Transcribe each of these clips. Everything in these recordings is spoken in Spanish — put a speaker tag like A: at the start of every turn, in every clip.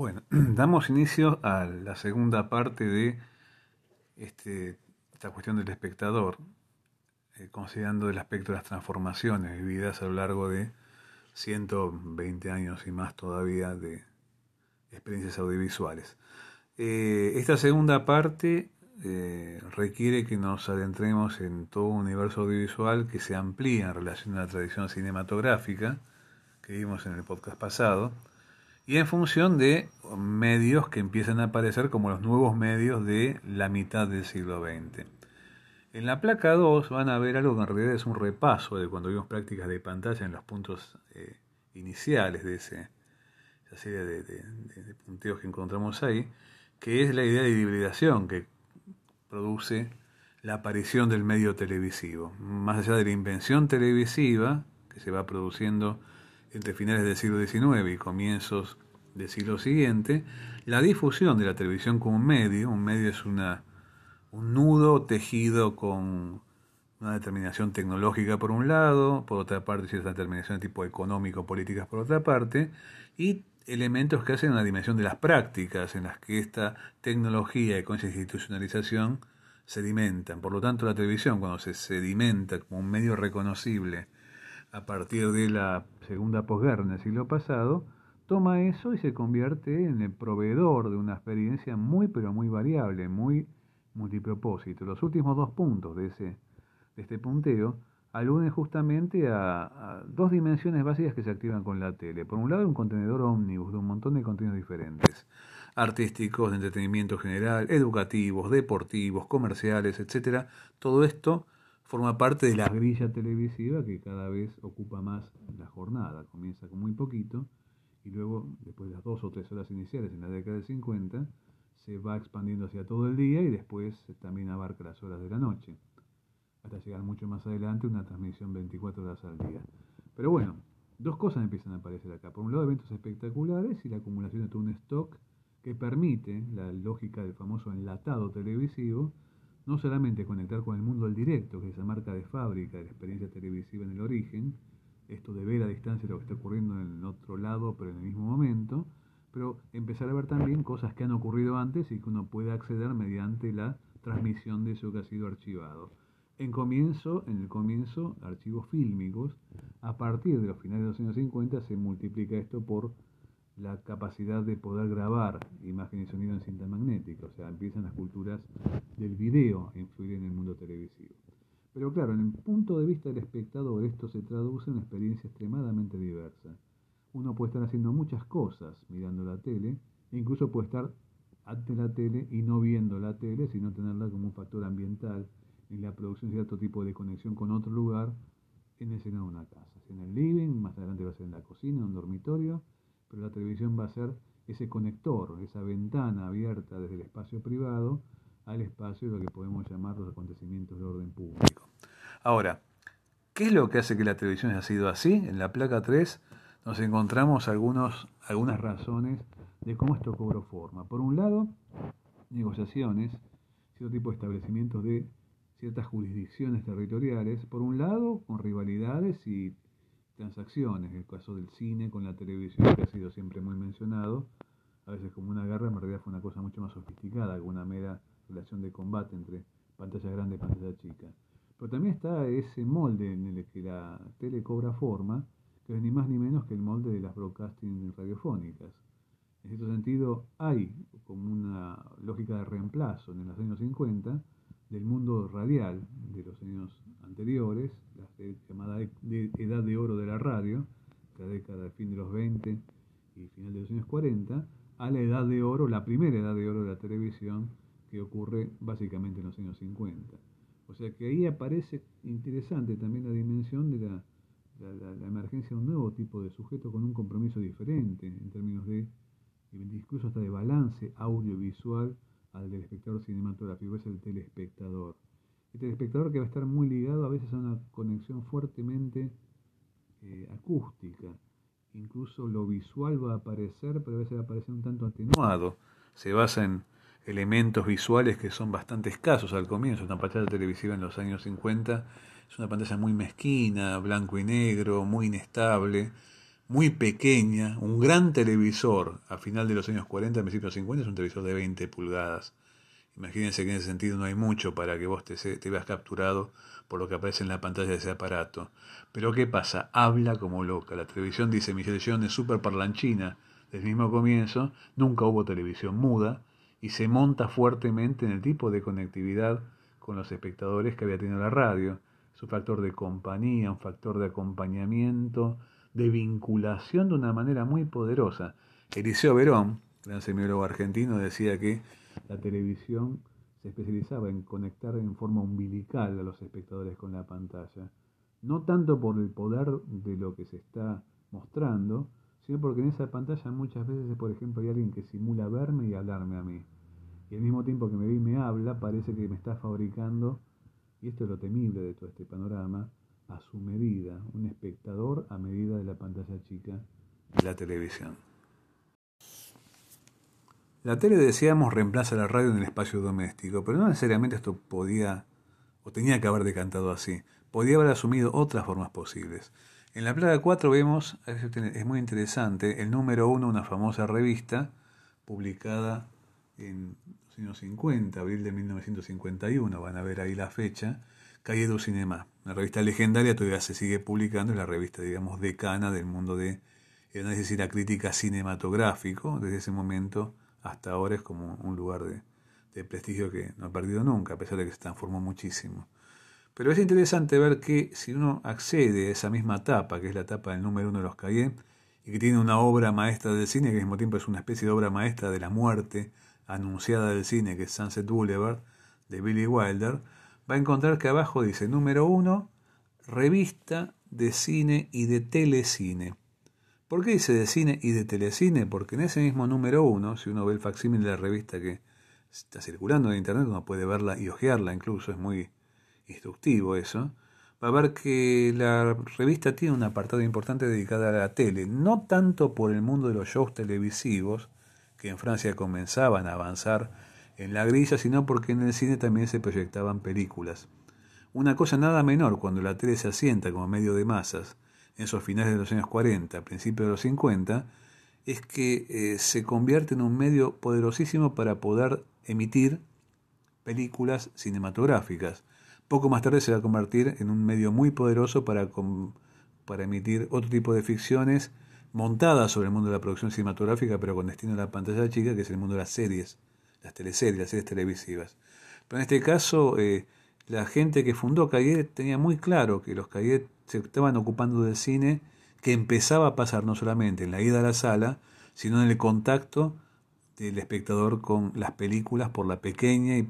A: Bueno, damos inicio a la segunda parte de este, esta cuestión del espectador, eh, considerando el aspecto de las transformaciones vividas a lo largo de 120 años y más todavía de experiencias audiovisuales. Eh, esta segunda parte eh, requiere que nos adentremos en todo un universo audiovisual que se amplía en relación a la tradición cinematográfica que vimos en el podcast pasado y en función de medios que empiezan a aparecer como los nuevos medios de la mitad del siglo XX. En la placa 2 van a ver algo que en realidad es un repaso de cuando vimos prácticas de pantalla en los puntos eh, iniciales de ese, esa serie de, punteos que encontramos ahí, que es la idea de hibridación que produce la aparición del medio televisivo. Más allá de la invención televisiva que se va produciendo entre finales del siglo XIX y comienzos del siglo siguiente, la difusión de la televisión como un medio, un medio es una, un nudo tejido con una determinación tecnológica por un lado, por otra parte cierta determinación de tipo económico, políticas por otra parte, y elementos que hacen una dimensión de las prácticas en las que esta tecnología y con esa institucionalización sedimentan. Por lo tanto, la televisión, cuando se sedimenta como un medio reconocible a partir de la segunda posguerra en el siglo pasado, toma eso y se convierte en el proveedor de una experiencia muy pero muy variable, muy multipropósito. Los últimos dos puntos de, ese, de este punteo aluden justamente a, a, dos dimensiones básicas que se activan con la tele. Por un lado, un contenedor ómnibus de un montón de contenidos diferentes, artísticos, de entretenimiento general, educativos, deportivos, comerciales, etc. Todo esto forma parte de la grilla televisiva que cada vez ocupa más la jornada. Comienza con muy poquito y luego, después de las dos o tres horas iniciales en la década del 50, se va expandiendo hacia todo el día y después también abarca las horas de la noche, hasta llegar mucho más adelante una transmisión 24 horas al día. Pero bueno, dos cosas empiezan a aparecer acá. Por un lado, eventos espectaculares y la acumulación de todo un stock que permite la lógica del famoso enlatado televisivo no solamente conectar con el mundo del directo, que es esa marca de fábrica de la experiencia televisiva en el origen, esto de ver a distancia lo que está ocurriendo en el otro lado, pero en el mismo momento, pero empezar a ver también cosas que han ocurrido antes y que uno puede acceder mediante la transmisión de eso que ha sido archivado. En comienzo, en el comienzo, archivos fílmicos, a partir de los finales de los años 50 se multiplica esto por la capacidad de poder grabar imagen y sonido en cinta magnética, o sea, empiezan las culturas del video a influir en el mundo televisivo. Pero claro, en el punto de vista del espectador esto se traduce en una experiencia extremadamente diversa. Uno puede estar haciendo muchas cosas mirando la tele, e incluso puede estar ante la tele y no viendo la tele, sino tenerla como un factor ambiental en la producción de cierto tipo de conexión con otro lugar en el seno de una casa. En el living, más adelante va a ser en la cocina, en un dormitorio, pero la televisión va a ser ese conector, esa ventana abierta desde el espacio privado al espacio de lo que podemos llamar los acontecimientos de orden público. Ahora, ¿qué es lo que hace que la televisión haya sido así? En la placa 3 nos encontramos algunos, algunas razones de cómo esto cobró forma. Por un lado, negociaciones, cierto tipo de establecimientos de ciertas jurisdicciones territoriales, por un lado, con rivalidades y transacciones, el caso del cine con la televisión, que ha sido siempre muy mencionado, a veces como una guerra, en realidad fue una cosa mucho más sofisticada que una mera relación de combate entre pantalla grande y pantalla chica. Pero también está ese molde en el que la tele cobra forma, que es ni más ni menos que el molde de las broadcasting radiofónicas. En cierto sentido, hay como una lógica de reemplazo en los años 50 del mundo radial de los años anteriores, la llamada edad de oro de la radio, la década del fin de los 20 y final de los años 40, a la edad de oro, la primera edad de oro de la televisión, que ocurre básicamente en los años 50. O sea que ahí aparece interesante también la dimensión de la, la, emergencia de un nuevo tipo de sujeto con un compromiso diferente en términos de, incluso hasta de balance audiovisual al del espectador cinematográfico, es el telespectador. El telespectador que va a estar muy ligado a veces a una conexión fuertemente eh, acústica. Incluso lo visual va a aparecer, pero a veces va a aparecer un tanto atenuado. Se basa en elementos visuales que son bastante escasos al comienzo. Una pantalla televisiva en los años 50 es una pantalla muy mezquina, blanco y negro, muy inestable, muy pequeña, un gran televisor a final de los años 40, principios 50, es un televisor de 20 pulgadas. Imagínense que en ese sentido no hay mucho para que vos te, te veas capturado por lo que aparece en la pantalla de ese aparato. Pero ¿qué pasa? Habla como loca. La televisión, dice Michelle John, es súper parlanchina. Desde el mismo comienzo, nunca hubo televisión muda y se monta fuertemente en el tipo de conectividad con los espectadores que había tenido la radio. Es un factor de compañía, un factor de acompañamiento, de vinculación de una manera muy poderosa. Eliseo Verón, gran semiólogo argentino, decía que la televisión se especializaba en conectar en forma umbilical a los espectadores con la pantalla, no tanto por el poder de lo que se está mostrando, sino porque en esa pantalla muchas veces, por ejemplo, hay alguien que simula verme y hablarme a mí. Y al mismo tiempo que me ve y me habla, parece que me está fabricando, y esto es lo temible de todo este panorama, a su medida, un espectador a medida de la pantalla chica de la televisión. La tele, decíamos, reemplaza la radio en el espacio doméstico, pero no necesariamente esto podía o tenía que haber decantado así. Podía haber asumido otras formas posibles. En la plaga 4 vemos, es muy interesante, el número 1, una famosa revista publicada en los años 50, abril de 1951, van a ver ahí la fecha, Calle du Cinema, una revista legendaria, todavía se sigue publicando, es la revista, digamos, decana del mundo de el análisis y la crítica cinematográfico, desde ese momento hasta ahora es como un lugar de, prestigio que no ha perdido nunca, a pesar de que se transformó muchísimo. Pero es interesante ver que si uno accede a esa misma etapa, que es la etapa del número uno de los Cahiers, y que tiene una obra maestra del cine, que al mismo tiempo es una especie de obra maestra de la muerte anunciada del cine, que es Sunset Boulevard, de Billy Wilder, va a encontrar que abajo dice número uno, revista de cine y de telecine. ¿Por qué dice de cine y de telecine? Porque en ese mismo número uno, si uno ve el facsímil de la revista que está circulando en internet, uno puede verla y hojearla incluso, es muy instructivo eso, va a ver que la revista tiene un apartado importante dedicado a la tele, no tanto por el mundo de los shows televisivos, que en Francia comenzaban a avanzar en la grilla, sino porque en el cine también se proyectaban películas. Una cosa nada menor cuando la tele se asienta como medio de masas, en esos finales de los años 40, principios de los 50, es que eh, se convierte en un medio poderosísimo para poder emitir películas cinematográficas. Poco más tarde se va a convertir en un medio muy poderoso para, para emitir otro tipo de ficciones montadas sobre el mundo de la producción cinematográfica, pero con destino a la pantalla chica, que es el mundo de las series, las teleseries, las series televisivas. Pero en este caso, eh, la gente que fundó Cayet tenía muy claro que los Cayet se estaban ocupando del cine que empezaba a pasar no solamente en la ida a la sala, sino en el contacto del espectador con las películas por la pequeña y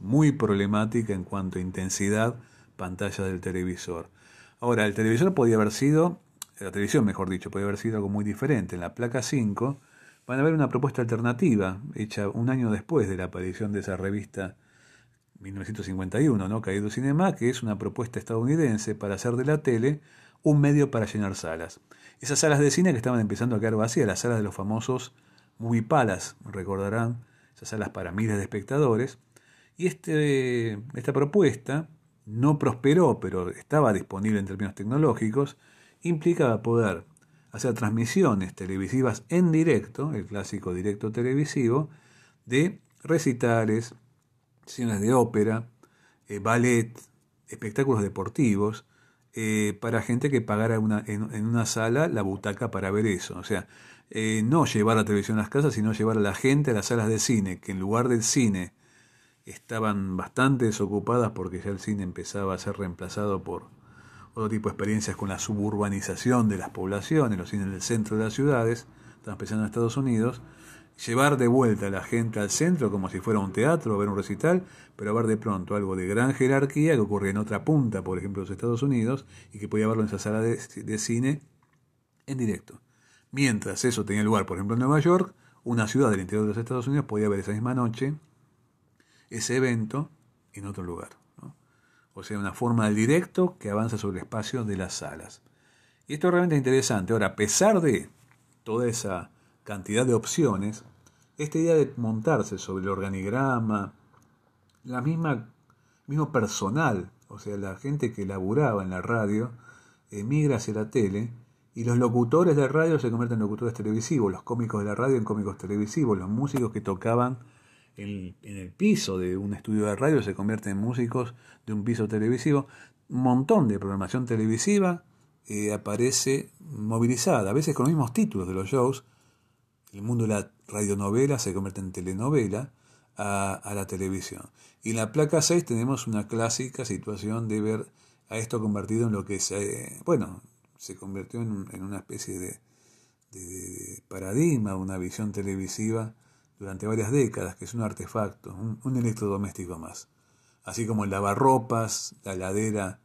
A: muy problemática en cuanto a intensidad pantalla del televisor. Ahora, el televisor podía haber sido, la televisión mejor dicho, podía haber sido algo muy diferente. En la placa 5 van a ver una propuesta alternativa hecha un año después de la aparición de esa revista 1951, ¿no? Caído Cinema, que es una propuesta estadounidense para hacer de la tele un medio para llenar salas. Esas salas de cine que estaban empezando a quedar vacías, las salas de los famosos movie palace, recordarán, esas salas para miles de espectadores. Y este, esta propuesta no prosperó, pero estaba disponible en términos tecnológicos, implicaba poder hacer transmisiones televisivas en directo, el clásico directo televisivo, de recitales, sesiones de ópera, eh, ballet, espectáculos deportivos, eh, para gente que pagara en, una sala la butaca para ver eso. O sea, eh, no llevar la televisión a las casas, sino llevar a la gente a las salas de cine, que en lugar del cine estaban bastante desocupadas porque ya el cine empezaba a ser reemplazado por otro tipo de experiencias con la suburbanización de las poblaciones, los cines del centro de las ciudades, están empezando en Estados Unidos, llevar de vuelta a la gente al centro como si fuera un teatro o ver un recital, pero ver de pronto algo de gran jerarquía que ocurre en otra punta, por ejemplo, los Estados Unidos, y que podía verlo en esa sala de, cine en directo. Mientras eso tenía lugar, por ejemplo, en Nueva York, una ciudad del interior de los Estados Unidos podía ver esa misma noche ese evento en otro lugar. O sea, una forma del directo que avanza sobre el espacio de las salas. Y esto es realmente interesante. Ahora, a pesar de toda esa cantidad de opciones, esta idea de montarse sobre el organigrama, la misma, mismo personal, o sea, la gente que laburaba en la radio, emigra hacia la tele Y los locutores de radio se convierten en locutores televisivos, los cómicos de la radio en cómicos televisivos, los músicos que tocaban en, el piso de un estudio de radio se convierten en músicos de un piso televisivo. Un montón de programación televisiva eh, aparece movilizada, a veces con los mismos títulos de los shows. El mundo de la radionovela se convierte en telenovela a, la televisión. Y en la placa 6 tenemos una clásica situación de ver a esto convertido en lo que se, bueno, se convirtió en, una especie de, paradigma, una visión televisiva durante varias décadas, que es un artefacto, un, electrodoméstico más. Así como el lavarropas, la heladera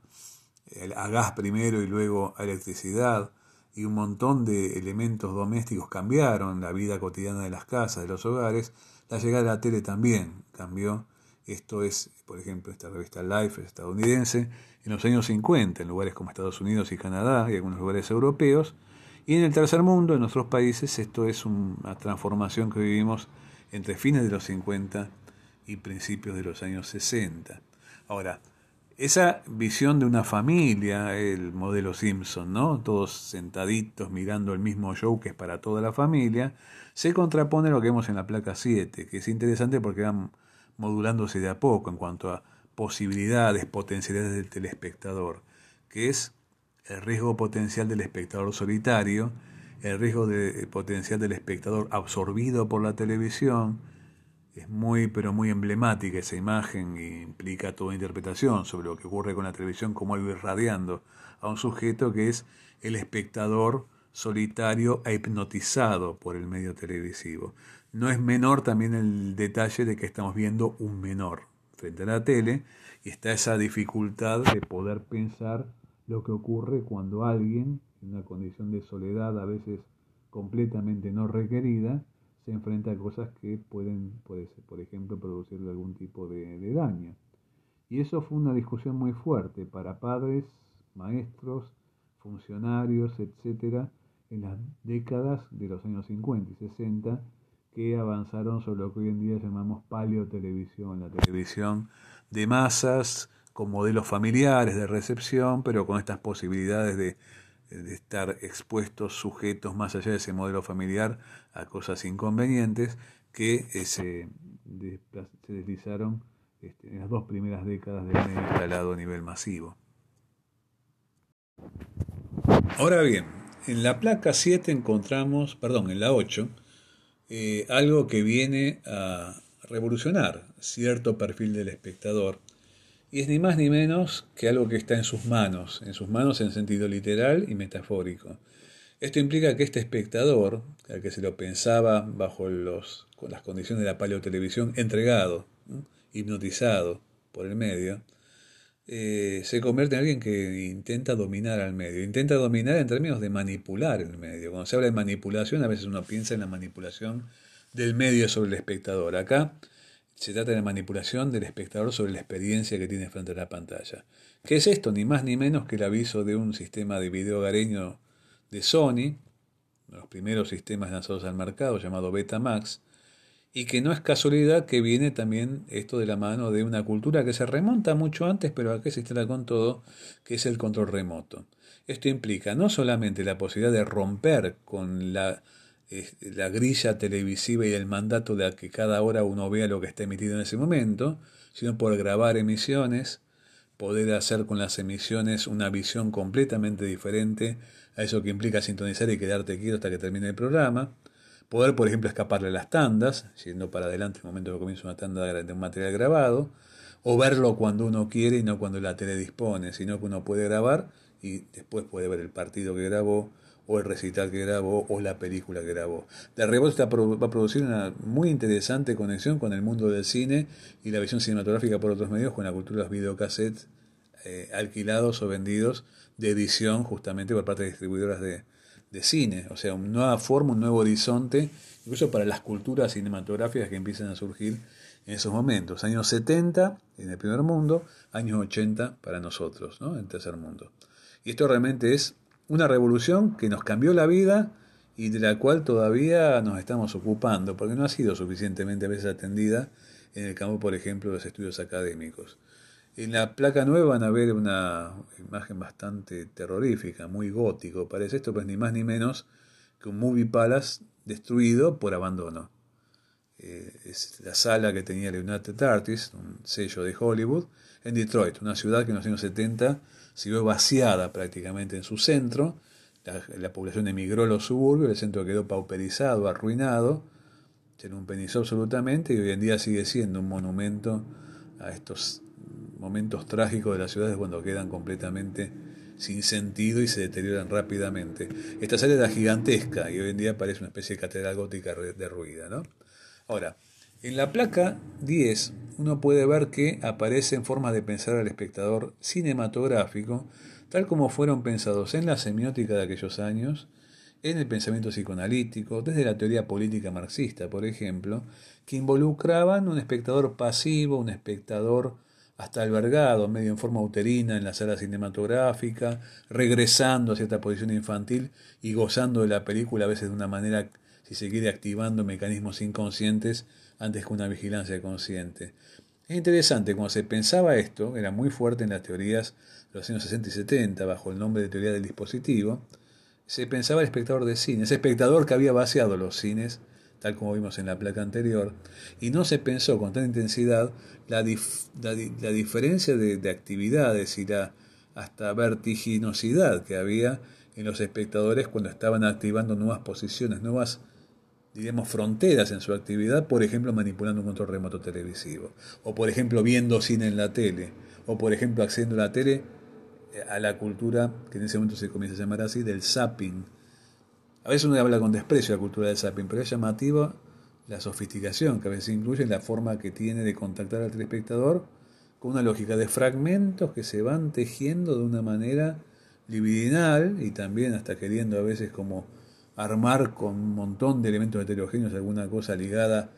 A: a gas primero y luego a electricidad, y un montón de elementos domésticos cambiaron la vida cotidiana de las casas, de los hogares, la llegada de la tele también cambió. Esto es, por ejemplo, esta revista Life estadounidense, en los años 50, en lugares como Estados Unidos y Canadá y algunos lugares europeos. Y en el tercer mundo, en nuestros países, esto es una transformación que vivimos entre fines de los 50 y principios de los años 60. Ahora, esa visión de una familia, el modelo Simpson, ¿no? Todos sentaditos mirando el mismo show que es para toda la familia, se contrapone a lo que vemos en la placa 7, que es interesante porque van modulándose de a poco en cuanto a posibilidades, potencialidades del telespectador, que es el riesgo potencial del espectador solitario, el riesgo de, potencial del espectador absorbido por la televisión, es muy, pero muy emblemática esa imagen y implica toda interpretación sobre lo que ocurre con la televisión, como algo irradiando a un sujeto que es el espectador solitario e hipnotizado por el medio televisivo. No es menor también el detalle de que estamos viendo un menor frente a la tele y está esa dificultad de poder pensar lo que ocurre cuando alguien, una condición de soledad a veces completamente no requerida, se enfrenta a cosas que pueden, por ejemplo, producirle algún tipo de, de daño. Y eso fue una discusión muy fuerte para padres, maestros, funcionarios, etcétera, en las décadas de los años 50 y 60 que avanzaron sobre lo que hoy en día llamamos paleotelevisión, la televisión de masas con modelos familiares de recepción, pero con estas posibilidades de, estar expuestos, sujetos más allá de ese modelo familiar a cosas inconvenientes que eh, se, deslizaron este, en las dos primeras décadas del medio instalado a nivel masivo. Ahora bien, en la placa 7 encontramos, perdón, en la 8, eh, algo que viene a revolucionar cierto perfil del espectador. Y es ni más ni menos que algo que está en sus manos, en sus manos en sentido literal y metafórico. Esto implica que este espectador, al que se lo pensaba bajo los, las condiciones de la paleotelevisión, entregado, hipnotizado por el medio, eh, se convierte en alguien que intenta dominar al medio. Intenta dominar en términos de manipular el medio. Cuando se habla de manipulación, a veces uno piensa en la manipulación del medio sobre el espectador. Acá se trata de la manipulación del espectador sobre la experiencia que tiene frente a la pantalla. ¿Qué es esto? Ni más ni menos que el aviso de un sistema de video hogareño de Sony, los primeros sistemas lanzados al mercado, llamado Betamax, y que no es casualidad que viene también esto de la mano de una cultura que se remonta mucho antes, pero aquí se instala con todo, que es el control remoto. Esto implica no solamente la posibilidad de romper con la, la grilla televisiva y el mandato de que cada hora uno vea lo que está emitido en ese momento, sino por grabar emisiones, poder hacer con las emisiones una visión completamente diferente a eso que implica sintonizar y quedarte quieto hasta que termine el programa, Poder, por ejemplo, escaparle a las tandas, yendo para adelante en el momento que comienza una tanda de un material grabado, o verlo cuando uno quiere y no cuando la tele dispone, sino que uno puede grabar y después puede ver el partido que grabó, o el recital que grabó, o la película que grabó. De rebote va a producir una muy interesante conexión con el mundo del cine y la visión cinematográfica por otros medios, con la cultura de los videocassettes eh, alquilados o vendidos de edición justamente por parte de distribuidoras de, de cine, o sea, una nueva forma, un nuevo horizonte, incluso para las culturas cinematográficas que empiezan a surgir en esos momentos. Años 70 en el primer mundo, años 80 para nosotros, ¿no? en el tercer mundo. Y esto realmente es una revolución que nos cambió la vida y de la cual todavía nos estamos ocupando, porque no ha sido suficientemente a veces atendida en el campo, por ejemplo, de los estudios académicos. En la placa nueva van a ver una imagen bastante terrorífica, muy gótico. Parece esto, pues ni más ni menos que un movie palace destruido por abandono. Eh, es la sala que tenía United Artists, un sello de Hollywood, en Detroit, una ciudad que en los años 70 se vio vaciada prácticamente en su centro. La, la población emigró a los suburbios, el centro quedó pauperizado, arruinado, se lumpenizó absolutamente y hoy en día sigue siendo un monumento a estos momentos trágicos de las ciudades cuando quedan completamente sin sentido y se deterioran rápidamente. Esta sala era gigantesca y hoy en día parece una especie de catedral gótica derruida. ¿no? Ahora, en la placa 10 uno puede ver que aparecen formas de pensar al espectador cinematográfico, tal como fueron pensados en la semiótica de aquellos años, en el pensamiento psicoanalítico, desde la teoría política marxista, por ejemplo, que involucraban un espectador pasivo, un espectador hasta albergado, medio en forma uterina en la sala cinematográfica, regresando a cierta posición infantil y gozando de la película a veces de una manera, si se quiere, activando mecanismos inconscientes antes que una vigilancia consciente. Es interesante, cuando se pensaba esto, era muy fuerte en las teorías de los años 60 y 70, bajo el nombre de teoría del dispositivo, se pensaba el espectador de cine, ese espectador que había vaciado los cines tal como vimos en la placa anterior, y no se pensó con tanta intensidad la, la, diferencia de, actividades y la hasta vertiginosidad que había en los espectadores cuando estaban activando nuevas posiciones, nuevas, diríamos, fronteras en su actividad, por ejemplo, manipulando un control remoto televisivo, o por ejemplo, viendo cine en la tele, o por ejemplo, accediendo a la tele eh, a la cultura, que en ese momento se comienza a llamar así, del zapping, a veces uno habla con desprecio de la cultura del zapping, pero es llamativa la sofisticación que a veces incluye la forma que tiene de contactar al telespectador con una lógica de fragmentos que se van tejiendo de una manera libidinal y también hasta queriendo a veces como armar con un montón de elementos heterogéneos alguna cosa ligada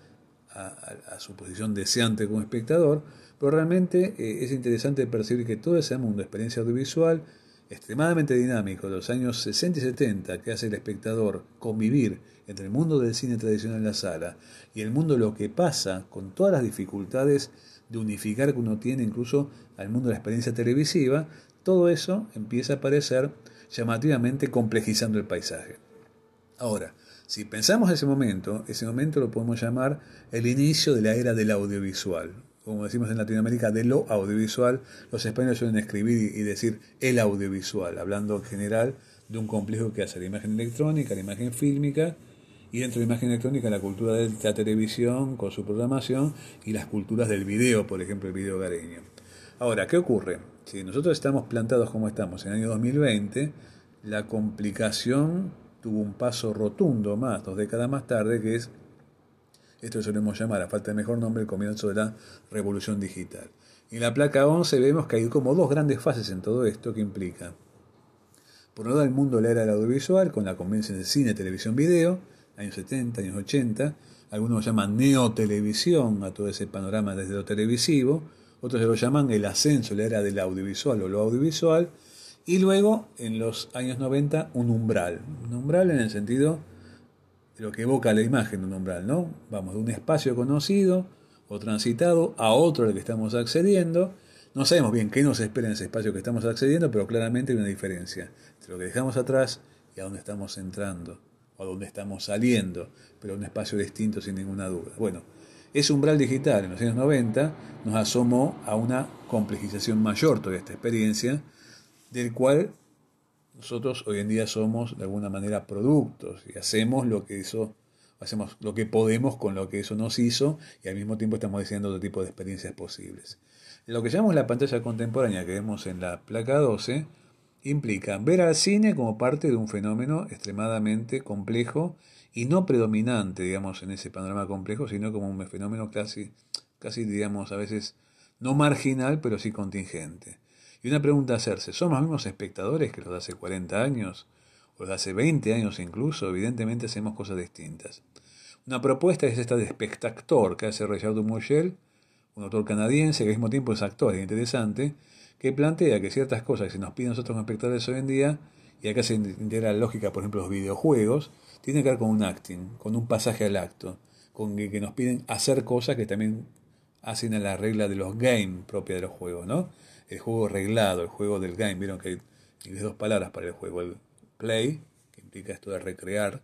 A: a, su posición deseante como espectador, pero realmente eh, es interesante percibir que todo ese mundo de experiencia audiovisual extremadamente dinámico de los años 60 y 70 que hace el espectador convivir entre el mundo del cine tradicional en la sala y el mundo lo que pasa con todas las dificultades de unificar que uno tiene incluso al mundo de la experiencia televisiva, todo eso empieza a aparecer llamativamente complejizando el paisaje. Ahora, si pensamos ese momento, ese momento lo podemos llamar el inicio de la era del audiovisual, como decimos en Latinoamérica, de lo audiovisual. Los españoles suelen escribir y decir el audiovisual, hablando en general de un complejo que hace la imagen electrónica, la imagen fílmica, y dentro de la imagen electrónica la cultura de la televisión con su programación y las culturas del video, por ejemplo el video gareño. Ahora, ¿qué ocurre? Si nosotros estamos plantados como estamos en el año 2020, la complicación tuvo un paso rotundo más, dos décadas más tarde, que es esto solemos llamar, a falta de mejor nombre, el comienzo de la revolución digital. En la placa 11 vemos que hay como dos grandes fases en todo esto que implica, por un lado, el mundo de la era del audiovisual, con la convención de cine, televisión, video, años 70, años 80, algunos llaman neotelevisión a todo ese panorama desde lo televisivo, otros lo llaman el ascenso, la era del audiovisual o lo audiovisual, y luego en los años 90 un umbral, un umbral en el sentido lo que evoca la imagen de un umbral, ¿no? Vamos de un espacio conocido o transitado a otro al que estamos accediendo. No sabemos bien qué nos espera en ese espacio que estamos accediendo, pero claramente hay una diferencia entre lo que dejamos atrás y a dónde estamos entrando o a dónde estamos saliendo, pero un espacio distinto sin ninguna duda. Bueno, ese umbral digital en los años 90 nos asomó a una complejización mayor toda esta experiencia, del cual nosotros hoy en día somos de alguna manera productos y hacemos lo que eso, hacemos lo que podemos con lo que eso nos hizo y al mismo tiempo estamos diseñando otro tipo de experiencias posibles. Lo que llamamos la pantalla contemporánea que vemos en la placa 12 implica ver al cine como parte de un fenómeno extremadamente complejo y no predominante, digamos, en ese panorama complejo, sino como un fenómeno casi, casi digamos, a veces no marginal, pero sí contingente. Y una pregunta a hacerse, ¿somos los mismos espectadores que los hace 40 años? ¿O los hace 20 años incluso? Evidentemente hacemos cosas distintas. Una propuesta es esta de Spectator que hace Richard Dumougel, un autor canadiense que al mismo tiempo es actor, es interesante, que plantea que ciertas cosas que se nos piden nosotros como espectadores hoy en día, y acá se integra la lógica, por ejemplo, los videojuegos, tiene que ver con un acting, con un pasaje al acto, con que, que nos piden hacer cosas que también hacen a la regla de los game propia de los juegos, ¿no? El juego reglado, el juego del game. Vieron que hay dos palabras para el juego. El play, que implica esto de recrear,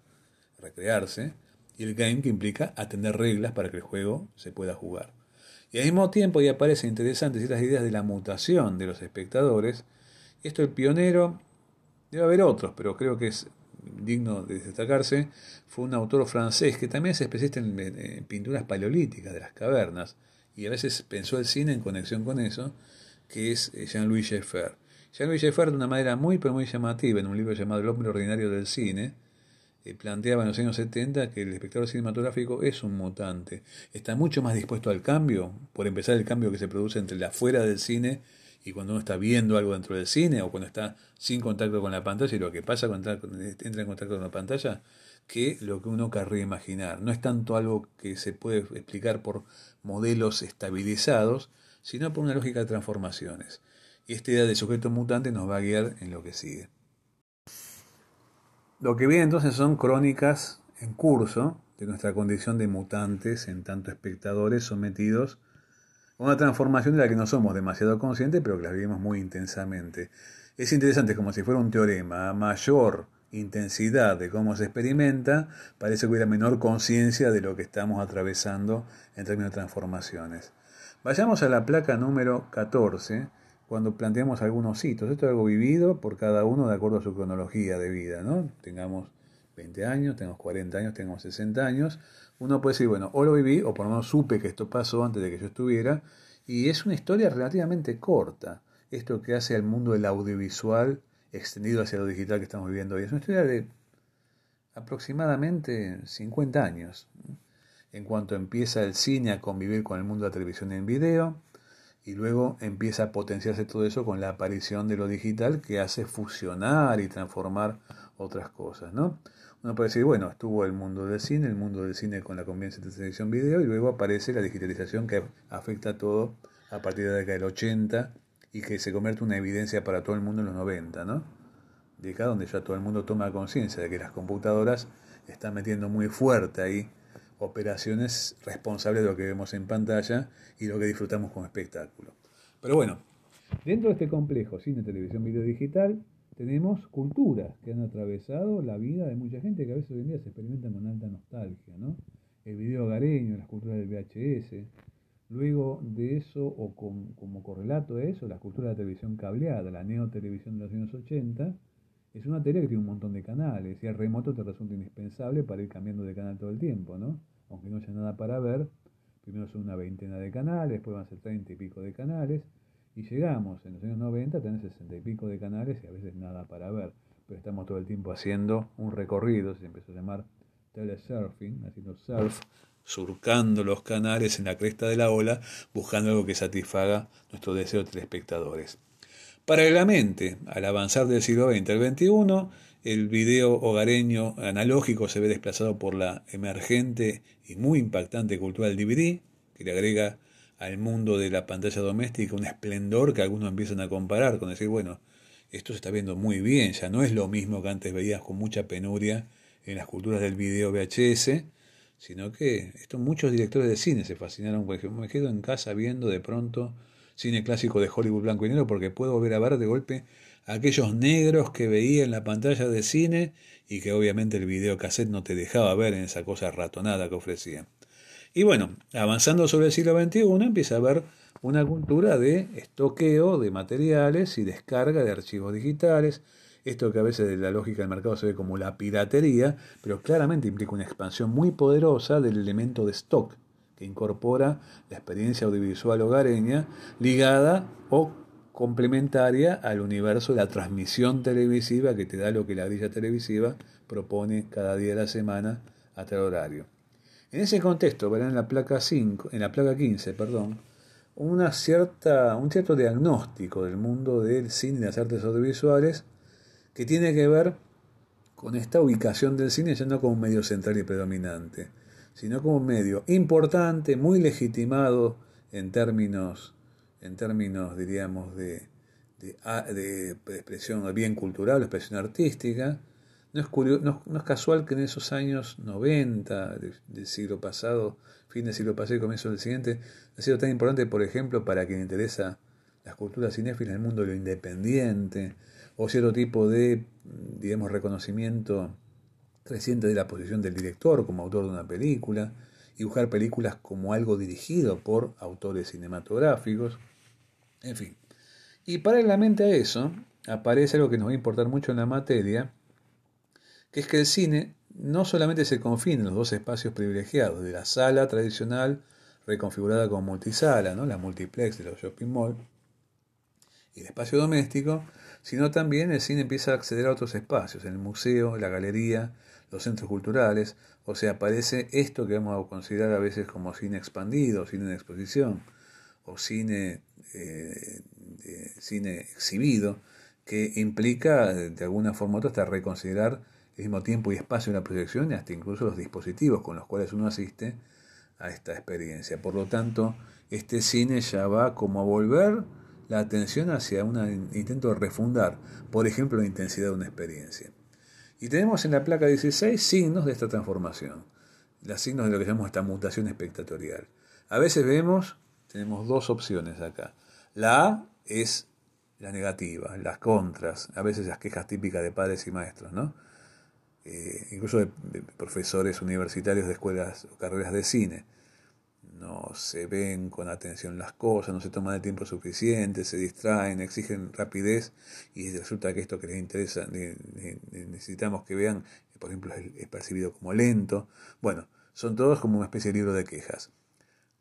A: recrearse, y el game que implica atender reglas para que el juego se pueda jugar. Y al mismo tiempo ahí aparecen interesantes estas ideas de la mutación de los espectadores. Esto el pionero, debe haber otros, pero creo que es digno de destacarse, fue un autor francés que también es especialista en, pinturas paleolíticas de las cavernas y a veces pensó el cine en conexión con eso, que es eh, Jean-Louis Schaeffer. Jean-Louis Schaeffer, de una manera muy, pero muy llamativa, en un libro llamado El hombre ordinario del cine, eh, planteaba en los años 70 que el espectador cinematográfico es un mutante. Está mucho más dispuesto al cambio, por empezar el cambio que se produce entre la fuera del cine y cuando uno está viendo algo dentro del cine o cuando está sin contacto con la pantalla y lo que pasa cuando entra en contacto con la pantalla, que lo que uno querría imaginar. No es tanto algo que se puede explicar por modelos estabilizados, sino por una lógica de transformaciones. Y esta idea de sujeto mutante nos va a guiar en lo que sigue. Lo que viene entonces son crónicas en curso de nuestra condición de mutantes en tanto espectadores sometidos una transformación de la que no somos demasiado conscientes, pero que la vivimos muy intensamente. Es interesante, como si fuera un teorema. A mayor intensidad de cómo se experimenta, parece que hubiera menor conciencia de lo que estamos atravesando en términos de transformaciones. Vayamos a la placa número 14, cuando planteamos algunos hitos. Esto es algo vivido por cada uno de acuerdo a su cronología de vida, ¿no? Tengamos 20 años, tengamos 40 años, tengamos 60 años, uno puede decir, bueno, o lo viví, o por lo menos supe que esto pasó antes de que yo estuviera, y es una historia relativamente corta, esto que hace al mundo del audiovisual extendido hacia lo digital que estamos viviendo hoy. Es una historia de aproximadamente 50 años, en cuanto empieza el cine a convivir con el mundo de la televisión en video, y luego empieza a potenciarse todo eso con la aparición de lo digital que hace fusionar y transformar otras cosas, ¿no? Uno puede decir, bueno, estuvo el mundo del cine, el mundo del cine con la conveniencia de televisión video, y luego aparece la digitalización que afecta a todo a partir de la década del 80 y que se convierte en una evidencia para todo el mundo en los 90, ¿no? De acá donde ya todo el mundo toma conciencia de que las computadoras están metiendo muy fuerte ahí operaciones responsables de lo que vemos en pantalla y lo que disfrutamos como espectáculo. Pero bueno, dentro de este complejo cine, televisión, video digital, tenemos culturas que han atravesado la vida de mucha gente que a veces hoy en día se experimentan con alta nostalgia, ¿no? El video hogareño, las culturas del VHS. Luego de eso, o como correlato de eso, la cultura de la televisión cableada, la neotelevisión de los años 80, es una tele que tiene un montón de canales y el remoto te resulta indispensable para ir cambiando de canal todo el tiempo, ¿no? Aunque no haya nada para ver, primero son una veintena de canales, después van a ser treinta y pico de canales, y llegamos en los años 90 a tener sesenta y pico de canales y a veces nada para ver. Pero estamos todo el tiempo haciendo un recorrido, se empezó a llamar telesurfing, haciendo surf, surcando los canales en la cresta de la ola, buscando algo que satisfaga nuestro deseo de telespectadores. Paralelamente, al avanzar del siglo XX al XXI, el video hogareño analógico se ve desplazado por la emergente y muy impactante cultura del DVD, que le agrega al mundo de la pantalla doméstica un esplendor que algunos empiezan a comparar con decir, bueno, esto se está viendo muy bien, ya no es lo mismo que antes veías con mucha penuria en las culturas del video VHS, sino que esto muchos directores de cine se fascinaron, porque me quedo en casa viendo de pronto cine clásico de Hollywood blanco y negro porque puedo volver a ver de golpe aquellos negros que veía en la pantalla de cine y que obviamente el video cassette no te dejaba ver en esa cosa ratonada que ofrecía. Y bueno, avanzando sobre el siglo XXI empieza a haber una cultura de estoqueo de materiales y descarga de archivos digitales. Esto que a veces de la lógica del mercado se ve como la piratería, pero claramente implica una expansión muy poderosa del elemento de stock, que incorpora la experiencia audiovisual hogareña ligada o complementaria al universo de la transmisión televisiva que te da lo que la grilla televisiva propone cada día de la semana a tal horario. En ese contexto verán en la placa 5, en la placa 15, perdón, una cierta, un cierto diagnóstico del mundo del cine y las artes audiovisuales que tiene que ver con esta ubicación del cine ya no como un medio central y predominante, sino como un medio importante, muy legitimado en términos, en términos diríamos, de, de, de expresión bien cultural, expresión artística, No es, no, es casual que en esos años 90 del, siglo pasado, fin del siglo pasado y comienzo del siguiente, ha sido tan importante, por ejemplo, para quien interesa las culturas cinéfilas, el mundo de lo independiente, o cierto tipo de, digamos, reconocimiento creciente de la posición del director como autor de una película, y buscar películas como algo dirigido por autores cinematográficos, en fin. Y paralelamente a eso, aparece algo que nos va a importar mucho en la materia, que es que el cine no solamente se confina en los dos espacios privilegiados de la sala tradicional, reconfigurada como multisala, ¿no? la multiplex de los shopping mall, y el espacio doméstico, sino también el cine empieza a acceder a otros espacios, en el museo, la galería, los centros culturales, o sea, aparece esto que vamos a considerar a veces como cine expandido, cine de exposición, o cine, eh, cine exhibido, que implica de alguna forma u otra hasta reconsiderar el mismo tiempo y espacio de la proyección y hasta incluso los dispositivos con los cuales uno asiste a esta experiencia. Por lo tanto, este cine ya va como a volver la atención hacia un intento de refundar, por ejemplo, la intensidad de una experiencia. Y tenemos en la placa 16 signos de esta transformación, los signos de lo que llamamos esta mutación espectatorial. A veces vemos, tenemos dos opciones acá. La A es la negativa, las contras, a veces las quejas típicas de padres y maestros, ¿no? Eh, incluso de, profesores universitarios de escuelas o carreras de cine. No se ven con atención las cosas, no se toman el tiempo suficiente, se distraen, exigen rapidez y resulta que esto que les interesa, necesitamos que vean, por ejemplo, es percibido como lento. Bueno, son todos como una especie de libro de quejas.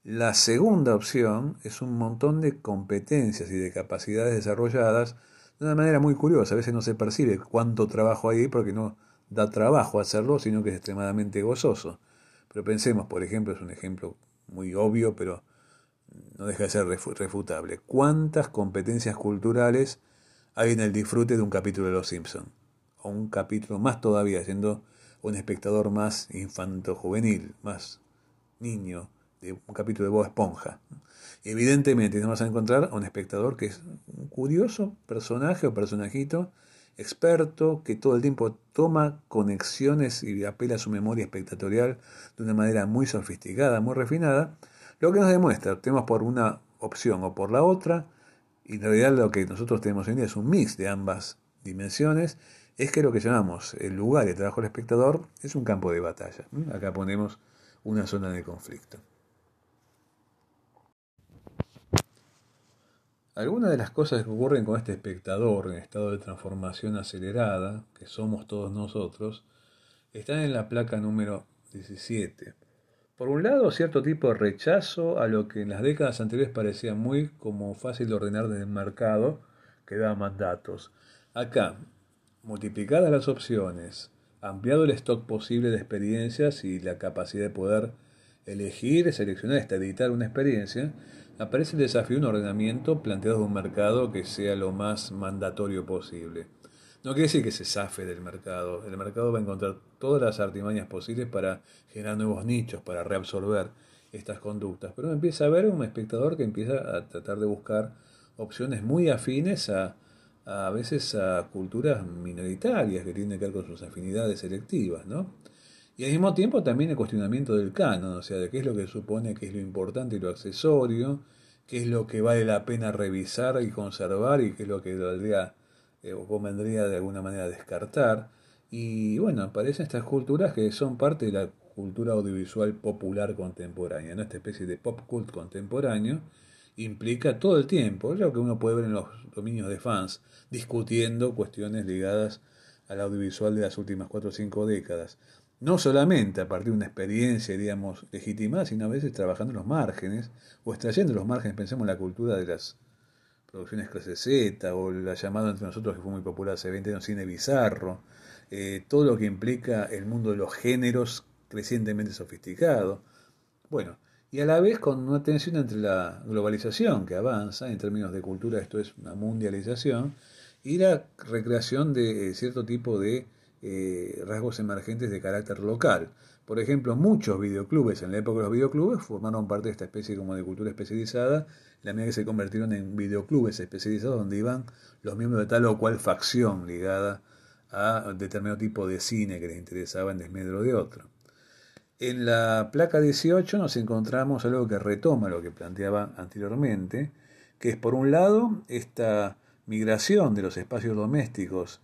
A: La segunda opción es un montón de competencias y de capacidades desarrolladas de una manera muy curiosa. A veces no se percibe cuánto trabajo hay porque no da trabajo hacerlo, sino que es extremadamente gozoso. Pero pensemos, por ejemplo, es un ejemplo muy obvio, pero no deja de ser refutable. ¿Cuántas competencias culturales hay en el disfrute de un capítulo de Los Simpson? O un capítulo más todavía, siendo un espectador más infanto-juvenil, más niño, de un capítulo de Bob Esponja. Evidentemente no vas a encontrar a un espectador que es un curioso personaje o personajito, experto, que todo el tiempo toma conexiones y apela a su memoria espectatorial de una manera muy sofisticada, muy refinada, lo que nos demuestra, tenemos por una opción o por la otra, y en realidad lo que nosotros tenemos hoy en día es un mix de ambas dimensiones, es que lo que llamamos el lugar el trabajo del espectador es un campo de batalla. Acá ponemos una zona de conflicto. Algunas de las cosas que ocurren con este espectador en estado de transformación acelerada, que somos todos nosotros, están en la placa número 17. Por un lado, cierto tipo de rechazo a lo que en las décadas anteriores parecía muy como fácil de ordenar desde el mercado, que da mandatos. Acá, multiplicadas las opciones, ampliado el stock posible de experiencias y la capacidad de poder elegir, seleccionar, hasta editar una experiencia, aparece el desafío de un ordenamiento planteado de un mercado que sea lo más mandatorio posible. No quiere decir que se zafe del mercado. El mercado va a encontrar todas las artimañas posibles para generar nuevos nichos, para reabsorber estas conductas. Pero empieza a ver un espectador que empieza a tratar de buscar opciones muy afines a, a veces a culturas minoritarias que tienen que ver con sus afinidades selectivas, ¿no? Y al mismo tiempo también el cuestionamiento del canon, o sea, de qué es lo que supone que es lo importante y lo accesorio, qué es lo que vale la pena revisar y conservar y qué es lo que valdría eh, convendría de alguna manera descartar. Y bueno, aparecen estas culturas que son parte de la cultura audiovisual popular contemporánea, ¿no? esta especie de pop cult contemporáneo, implica todo el tiempo, es lo que uno puede ver en los dominios de fans, discutiendo cuestiones ligadas al audiovisual de las últimas cuatro o cinco décadas no solamente a partir de una experiencia, digamos, legitimada, sino a veces trabajando los márgenes, o extrayendo los márgenes, pensemos en la cultura de las producciones clase Z, o la llamada entre nosotros que fue muy popular hace 20 años, cine bizarro, eh, todo lo que implica el mundo de los géneros crecientemente sofisticado. Bueno, y a la vez con una tensión entre la globalización que avanza, en términos de cultura esto es una mundialización, y la recreación de cierto tipo de eh, rasgos emergentes de carácter local. Por ejemplo, muchos videoclubes en la época de los videoclubes formaron parte de esta especie como de cultura especializada, la medida que se convirtieron en videoclubes especializados donde iban los miembros de tal o cual facción ligada a determinado tipo de cine que les interesaba en desmedro de otro. En la placa 18 nos encontramos algo que retoma lo que planteaba anteriormente, que es por un lado esta migración de los espacios domésticos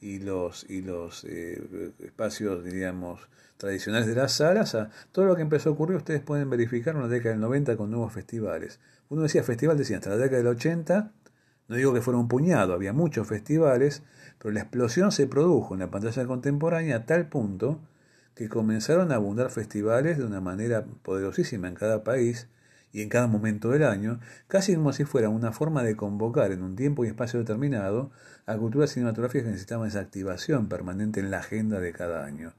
A: y los, y los eh, espacios, diríamos, tradicionales de las salas a todo lo que empezó a ocurrir, ustedes pueden verificar en la década del 90 con nuevos festivales. Uno decía festival, decía hasta la década del 80, no digo que fuera un puñado, había muchos festivales, pero la explosión se produjo en la pantalla contemporánea a tal punto que comenzaron a abundar festivales de una manera poderosísima en cada país y en cada momento del año, casi como si fuera una forma de convocar en un tiempo y espacio determinado a culturas cinematográficas que necesitaban esa activación permanente en la agenda de cada año.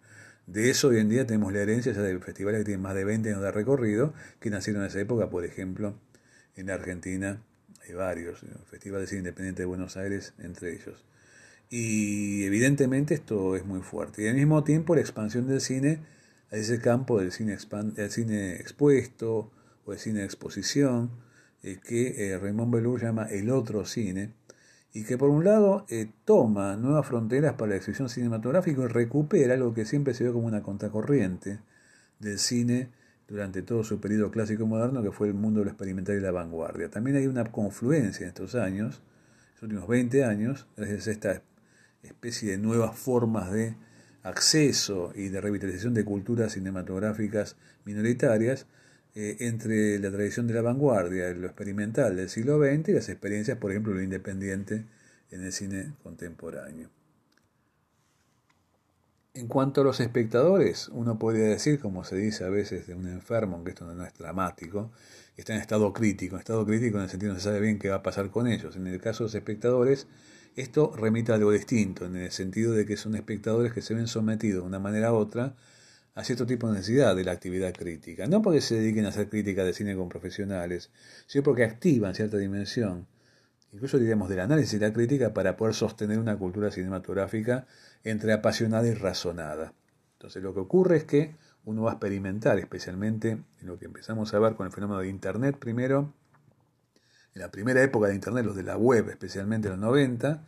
A: De eso hoy en día tenemos la herencia de festivales que tienen más de 20 años de recorrido, que nacieron en esa época, por ejemplo, en Argentina hay varios, el Festival de Cine Independiente de Buenos Aires, entre ellos. Y evidentemente esto es muy fuerte. Y al mismo tiempo la expansión del cine a ese campo del cine, cine expuesto o el cine de exposición, eh, que eh, Raymond Belur llama el otro cine, y que por un lado eh, toma nuevas fronteras para la exhibición cinematográfica y recupera lo que siempre se vio como una contracorriente del cine durante todo su periodo clásico moderno, que fue el mundo de lo experimental y la vanguardia. También hay una confluencia en estos años, los últimos 20 años, gracias a esta especie de nuevas formas de acceso y de revitalización de culturas cinematográficas minoritarias, eh, entre la tradición de la vanguardia, lo experimental del siglo XX y las experiencias, por ejemplo, lo independiente en el cine contemporáneo. En cuanto a los espectadores, uno podría decir, como se dice a veces de un enfermo, aunque esto no es dramático, está en estado crítico. En estado crítico en el sentido no se sabe bien qué va a pasar con ellos. En el caso de los espectadores, esto remite a algo distinto, en el sentido de que son espectadores que se ven sometidos de una manera u otra a cierto tipo de necesidad de la actividad crítica. No porque se dediquen a hacer crítica de cine con profesionales, sino porque activan cierta dimensión, incluso diríamos del análisis y la crítica, para poder sostener una cultura cinematográfica entre apasionada y razonada. Entonces lo que ocurre es que uno va a experimentar, especialmente en lo que empezamos a ver con el fenómeno de Internet primero, en la primera época de Internet, los de la web, especialmente en los 90,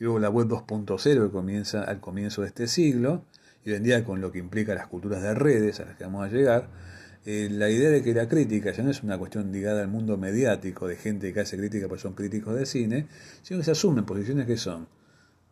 A: y luego la web 2.0 que comienza al comienzo de este siglo, hoy en día con lo que implica las culturas de redes a las que vamos a llegar, eh, la idea de que la crítica ya no es una cuestión ligada al mundo mediático de gente que hace crítica porque son críticos de cine, sino que se asumen posiciones que son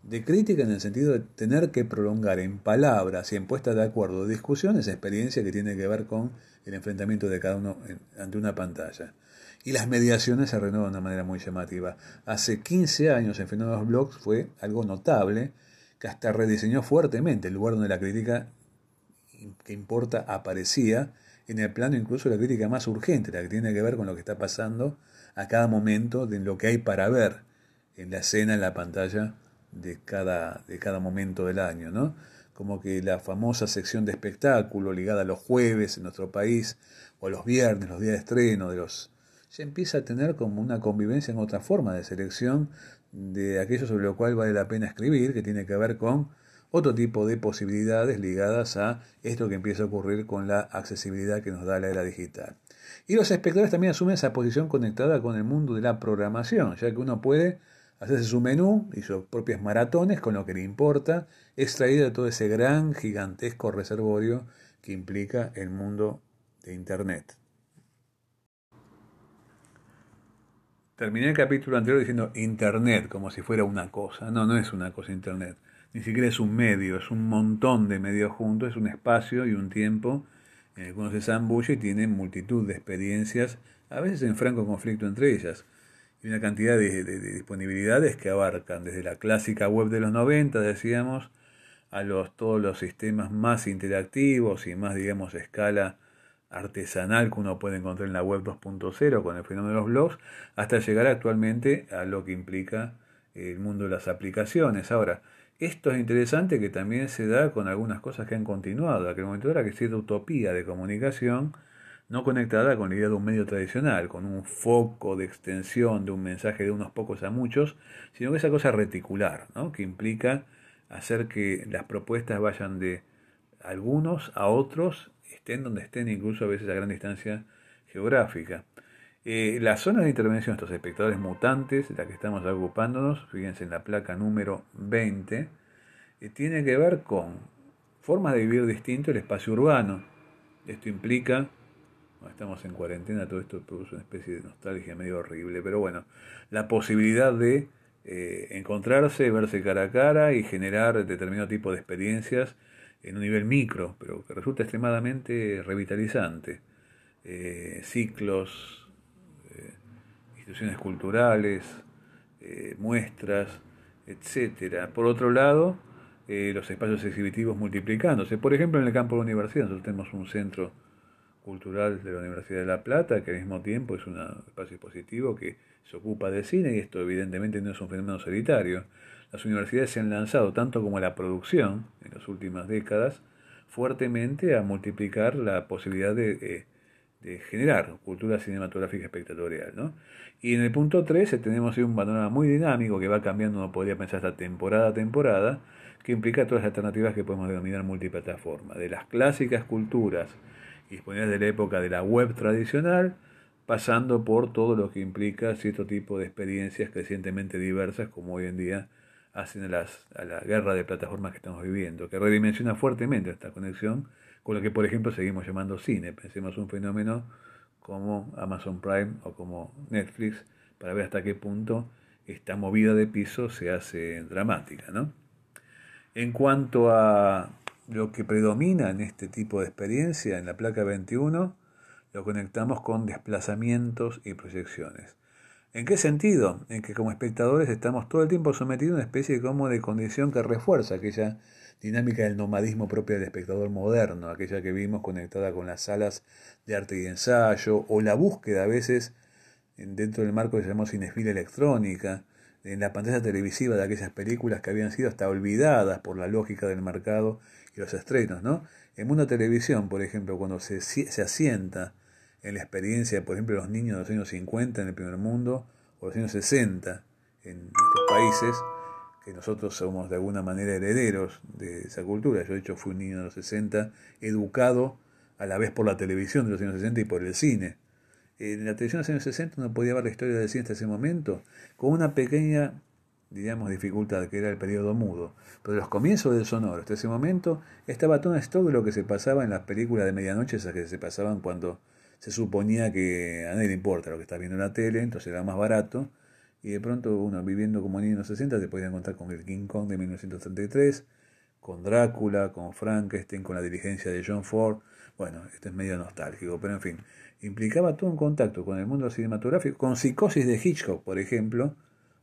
A: de crítica en el sentido de tener que prolongar en palabras y en puestas de acuerdo discusiones experiencia que tiene que ver con el enfrentamiento de cada uno ante una pantalla. Y las mediaciones se renuevan de una manera muy llamativa. Hace 15 años en Fenómenos Blogs fue algo notable que hasta rediseñó fuertemente el lugar donde la crítica que importa aparecía en el plano incluso de la crítica más urgente, la que tiene que ver con lo que está pasando a cada momento, de lo que hay para ver en la escena, en la pantalla de cada, de cada momento del año, ¿no? Como que la famosa sección de espectáculo ligada a los jueves en nuestro país, o a los viernes, los días de estreno, de los se empieza a tener como una convivencia en otra forma de selección de aquello sobre lo cual vale la pena escribir, que tiene que ver con otro tipo de posibilidades ligadas a esto que empieza a ocurrir con la accesibilidad que nos da la era digital. Y los espectadores también asumen esa posición conectada con el mundo de la programación, ya que uno puede hacerse su menú y sus propias maratones con lo que le importa, extraído de todo ese gran, gigantesco reservorio que implica el mundo de Internet. Terminé el capítulo anterior diciendo Internet, como si fuera una cosa. No, no es una cosa Internet. Ni siquiera es un medio, es un montón de medios juntos, es un espacio y un tiempo en el que uno se zambulle y tiene multitud de experiencias, a veces en franco conflicto entre ellas. Y una cantidad de, disponibilidades que abarcan desde la clásica web de los 90, decíamos, a los, todos los sistemas más interactivos y más, digamos, escala artesanal que uno puede encontrar en la web 2.0 con el fenómeno de los blogs, hasta llegar actualmente a lo que implica el mundo de las aplicaciones. Ahora, esto es interesante que también se da con algunas cosas que han continuado. Aquel momento era que cierta utopía de comunicación no conectada con la idea de un medio tradicional, con un foco de extensión de un mensaje de unos pocos a muchos, sino que esa cosa reticular, ¿no? que implica hacer que las propuestas vayan de algunos a otros estén donde estén, incluso a veces a gran distancia geográfica. Eh, las zonas de intervención, estos espectadores mutantes, de la que estamos ocupándonos, fíjense en la placa número 20, tiene que ver con formas de vivir distinto el espacio urbano. Esto implica, estamos en cuarentena, todo esto produce una especie de nostalgia medio horrible, pero bueno, la posibilidad de eh, encontrarse, verse cara a cara y generar determinado tipo de experiencias en un nivel micro, pero que resulta extremadamente revitalizante. Eh, ciclos, eh, instituciones culturales, muestras, etcétera. Por otro lado, los espacios exhibitivos multiplicándose. Por ejemplo, en el campo de la universidad, nosotros tenemos un centro cultural de la Universidad de La Plata, que al mismo tiempo es un espacio expositivo que se ocupa de cine, y esto evidentemente no es un fenómeno solitario. Las universidades se han lanzado, tanto como la producción, en las últimas décadas, fuertemente a multiplicar la posibilidad de, eh, generar cultura cinematográfica espectatorial. ¿no? Y en el punto 13 tenemos un panorama muy dinámico que va cambiando, uno podría pensar hasta temporada a temporada, que implica todas las alternativas que podemos denominar multiplataforma, de las clásicas culturas disponibles de la época de la web tradicional, pasando por todo lo que implica cierto tipo de experiencias crecientemente diversas, como hoy en día hacen a, las, a la guerra de plataformas que estamos viviendo, que redimensiona fuertemente esta conexión con lo que, por ejemplo, seguimos llamando cine. Pensemos un fenómeno como Amazon Prime o como Netflix, para ver hasta qué punto esta movida de piso se hace dramática. ¿no? En cuanto a lo que predomina en este tipo de experiencia, en la placa 21, lo conectamos con desplazamientos y proyecciones. ¿En qué sentido? En que como espectadores estamos todo el tiempo sometidos a una especie como de condición que refuerza aquella dinámica del nomadismo propia del espectador moderno, aquella que vimos conectada con las salas de arte y ensayo, o la búsqueda a veces dentro del marco que llamamos cinefilia electrónica, en la pantalla televisiva de aquellas películas que habían sido hasta olvidadas por la lógica del mercado y los estrenos, ¿no? En Mundo Televisión, por ejemplo, cuando se, se asienta en la experiencia, por ejemplo, de los niños de los años 50 en el primer mundo, o los años 60 en nuestros países, que nosotros somos de alguna manera herederos de esa cultura. Yo, de hecho, fui un niño de los 60, educado a la vez por la televisión de los años 60 y por el cine. En la televisión de los años 60 uno podía ver la historia del cine hasta ese momento con una pequeña diríamos, dificultad, que era el periodo mudo. Pero los comienzos del sonoro, hasta ese momento, estaba todo esto de lo que se pasaba en las películas de medianoche, esas que se pasaban cuando se suponía que a nadie le importa lo que está viendo en la tele, entonces era más barato. Y de pronto uno viviendo como niño en los 60 te podía encontrar con el King Kong de 1933, con Drácula, con Frankenstein, con la dirigencia de John Ford. Bueno, esto es medio nostálgico, pero en fin, implicaba todo un contacto con el mundo cinematográfico, con Psicosis de Hitchcock, por ejemplo,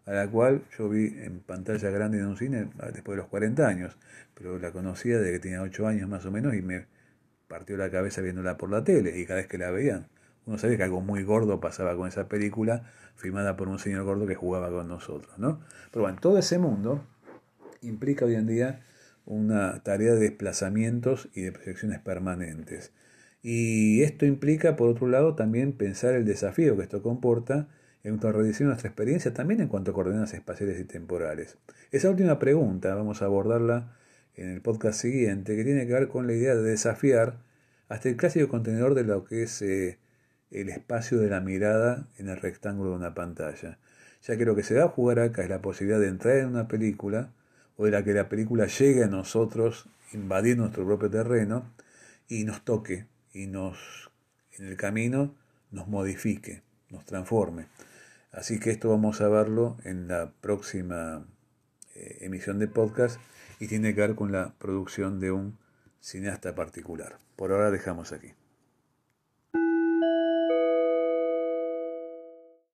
A: a la cual yo vi en pantalla grande en un cine después de los 40 años, pero la conocía desde que tenía 8 años más o menos y me partió la cabeza viéndola por la tele y cada vez que la veían, uno sabía que algo muy gordo pasaba con esa película filmada por un señor gordo que jugaba con nosotros, ¿no? Pero bueno, todo ese mundo implica hoy en día una tarea de desplazamientos y de proyecciones permanentes. Y esto implica, por otro lado, también pensar el desafío que esto comporta en cuanto a de nuestra experiencia, también en cuanto a coordenadas espaciales y temporales. Esa última pregunta vamos a abordarla en el podcast siguiente, que tiene que ver con la idea de desafiar hasta el clásico contenedor de lo que es eh, el espacio de la mirada en el rectángulo de una pantalla. Ya que lo que se va a jugar acá es la posibilidad de entrar en una película o de la que la película llegue a nosotros, invadir nuestro propio terreno y nos toque y nos en el camino nos modifique, nos transforme. Así que esto vamos a verlo en la próxima eh, emisión de podcast y tiene que ver con la producción de un cineasta particular. Por ahora dejamos aquí.